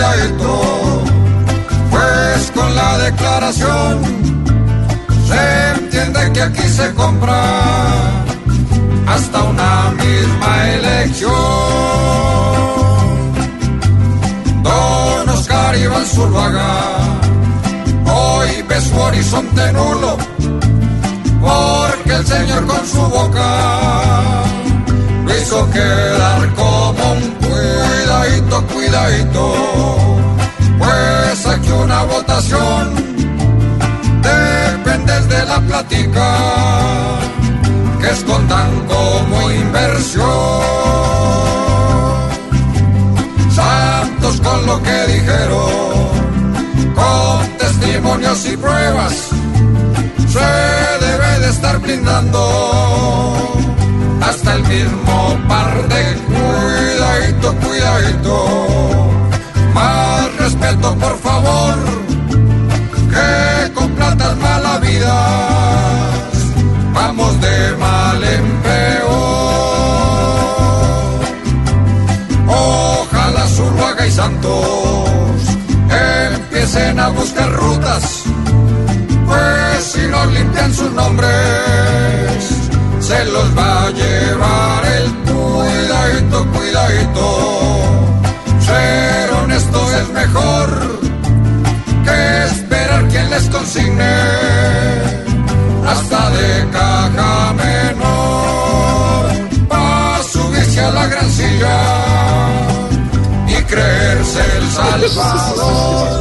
el pues con la declaración se entiende que aquí se compra hasta una misma elección. Don Oscar Iván Zurbaga, hoy ves su horizonte nulo, porque el Señor con su boca lo hizo quedar como cuidadito, pues aquí una votación depende de la plática que escondan como inversión. Santos con lo que dijeron, con testimonios y pruebas, se debe de estar blindando hasta el mismo par de cuidadito, cuidadito. Santos empiecen a buscar rutas, pues si no limpian sus nombres, se los va a llevar el cuidadito, cuidadito. Ser honesto es mejor que esperar quien les consigne hasta de caja menor para subirse a la gran silla creerse el salvador.